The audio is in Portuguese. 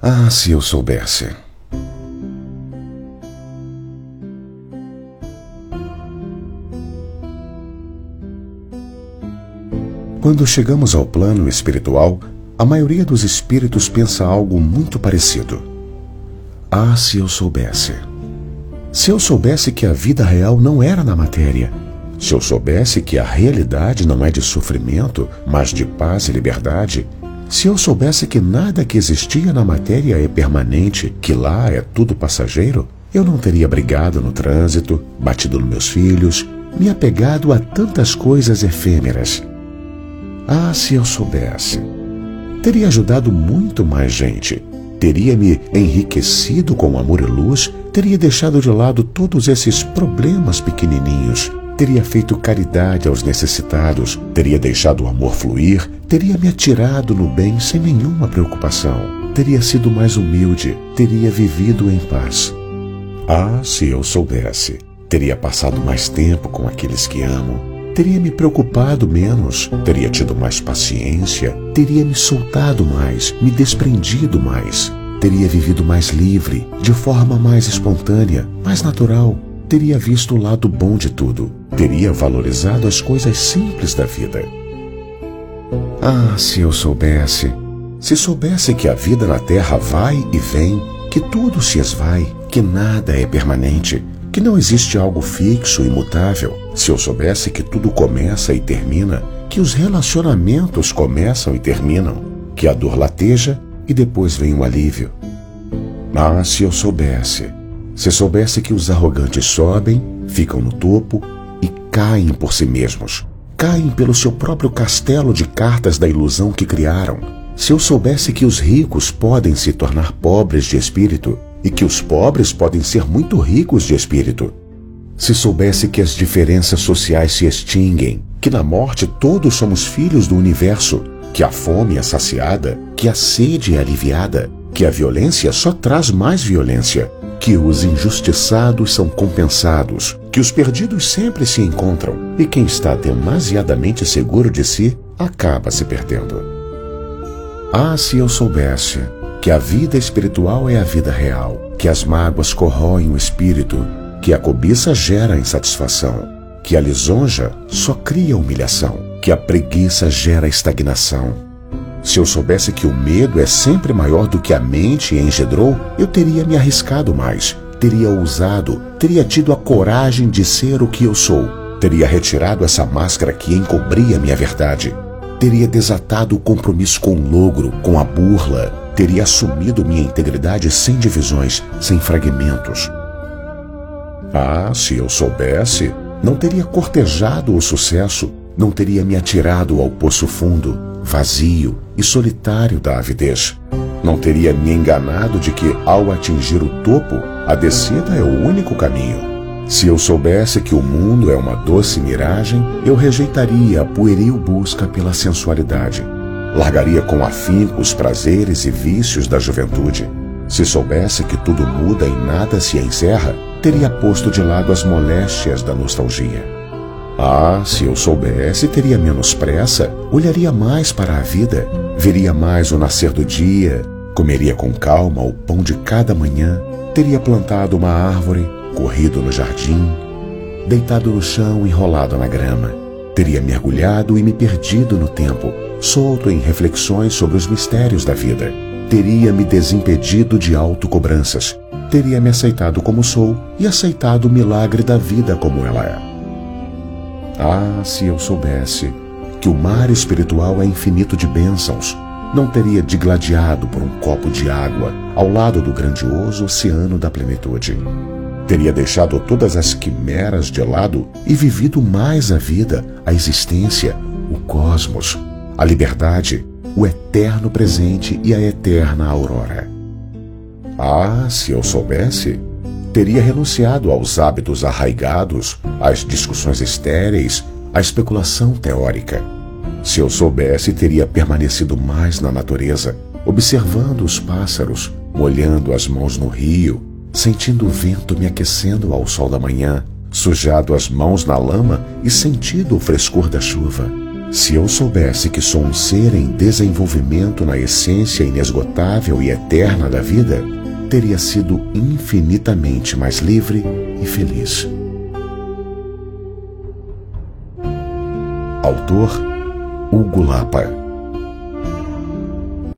Ah, se eu soubesse. Quando chegamos ao plano espiritual, a maioria dos espíritos pensa algo muito parecido. Ah, se eu soubesse. Se eu soubesse que a vida real não era na matéria, se eu soubesse que a realidade não é de sofrimento, mas de paz e liberdade, se eu soubesse que nada que existia na matéria é permanente, que lá é tudo passageiro, eu não teria brigado no trânsito, batido nos meus filhos, me apegado a tantas coisas efêmeras. Ah, se eu soubesse! Teria ajudado muito mais gente. Teria me enriquecido com amor e luz, teria deixado de lado todos esses problemas pequenininhos, teria feito caridade aos necessitados, teria deixado o amor fluir, teria me atirado no bem sem nenhuma preocupação, teria sido mais humilde, teria vivido em paz. Ah, se eu soubesse, teria passado mais tempo com aqueles que amo, teria me preocupado menos, teria tido mais paciência, teria me soltado mais, me desprendido mais, teria vivido mais livre, de forma mais espontânea, mais natural, teria visto o lado bom de tudo, teria valorizado as coisas simples da vida. Ah, se eu soubesse, se soubesse que a vida na Terra vai e vem, que tudo se esvai, que nada é permanente, que não existe algo fixo e imutável, se eu soubesse que tudo começa e termina, que os relacionamentos começam e terminam, que a dor lateja e depois vem o alívio. Ah, se eu soubesse, se soubesse que os arrogantes sobem, ficam no topo e caem por si mesmos, caem pelo seu próprio castelo de cartas da ilusão que criaram. Se eu soubesse que os ricos podem se tornar pobres de espírito e que os pobres podem ser muito ricos de espírito. Se soubesse que as diferenças sociais se extinguem, que na morte todos somos filhos do universo, que a fome é saciada, que a sede é aliviada, que a violência só traz mais violência, que os injustiçados são compensados, que os perdidos sempre se encontram e quem está demasiadamente seguro de si acaba se perdendo. Ah, se eu soubesse que a vida espiritual é a vida real, que as mágoas corroem o espírito, que a cobiça gera insatisfação, que a lisonja só cria humilhação, que a preguiça gera estagnação, se eu soubesse que o medo é sempre maior do que a mente engendrou, eu teria me arriscado mais, teria ousado, teria tido a coragem de ser o que eu sou, teria retirado essa máscara que encobria minha verdade, teria desatado o compromisso com o logro, com a burla, teria assumido minha integridade sem divisões, sem fragmentos. Ah, se eu soubesse, não teria cortejado o sucesso, não teria me atirado ao poço fundo, vazio e solitário da avidez. Não teria me enganado de que, ao atingir o topo, a descida é o único caminho. Se eu soubesse que o mundo é uma doce miragem, eu rejeitaria a pueril busca pela sensualidade. Largaria com afinco os prazeres e vícios da juventude. Se soubesse que tudo muda e nada se encerra, teria posto de lado as moléstias da nostalgia. Ah, se eu soubesse, teria menos pressa, olharia mais para a vida, veria mais o nascer do dia, comeria com calma o pão de cada manhã, teria plantado uma árvore, corrido no jardim, deitado no chão, enrolado na grama, teria mergulhado e me perdido no tempo, solto em reflexões sobre os mistérios da vida, teria me desimpedido de autocobranças, teria me aceitado como sou e aceitado o milagre da vida como ela é. Ah, se eu soubesse que o mar espiritual é infinito de bênçãos, não teria digladiado por um copo de água ao lado do grandioso oceano da plenitude. Teria deixado todas as quimeras de lado e vivido mais a vida, a existência, o cosmos, a liberdade, o eterno presente e a eterna aurora. Ah, se eu soubesse, teria renunciado aos hábitos arraigados, às discussões estéreis, à especulação teórica. Se eu soubesse, teria permanecido mais na natureza, observando os pássaros, molhando as mãos no rio, sentindo o vento me aquecendo ao sol da manhã, sujado as mãos na lama e sentido o frescor da chuva. Se eu soubesse que sou um ser em desenvolvimento na essência inesgotável e eterna da vida, teria sido infinitamente mais livre e feliz. Autor Hugo Lapa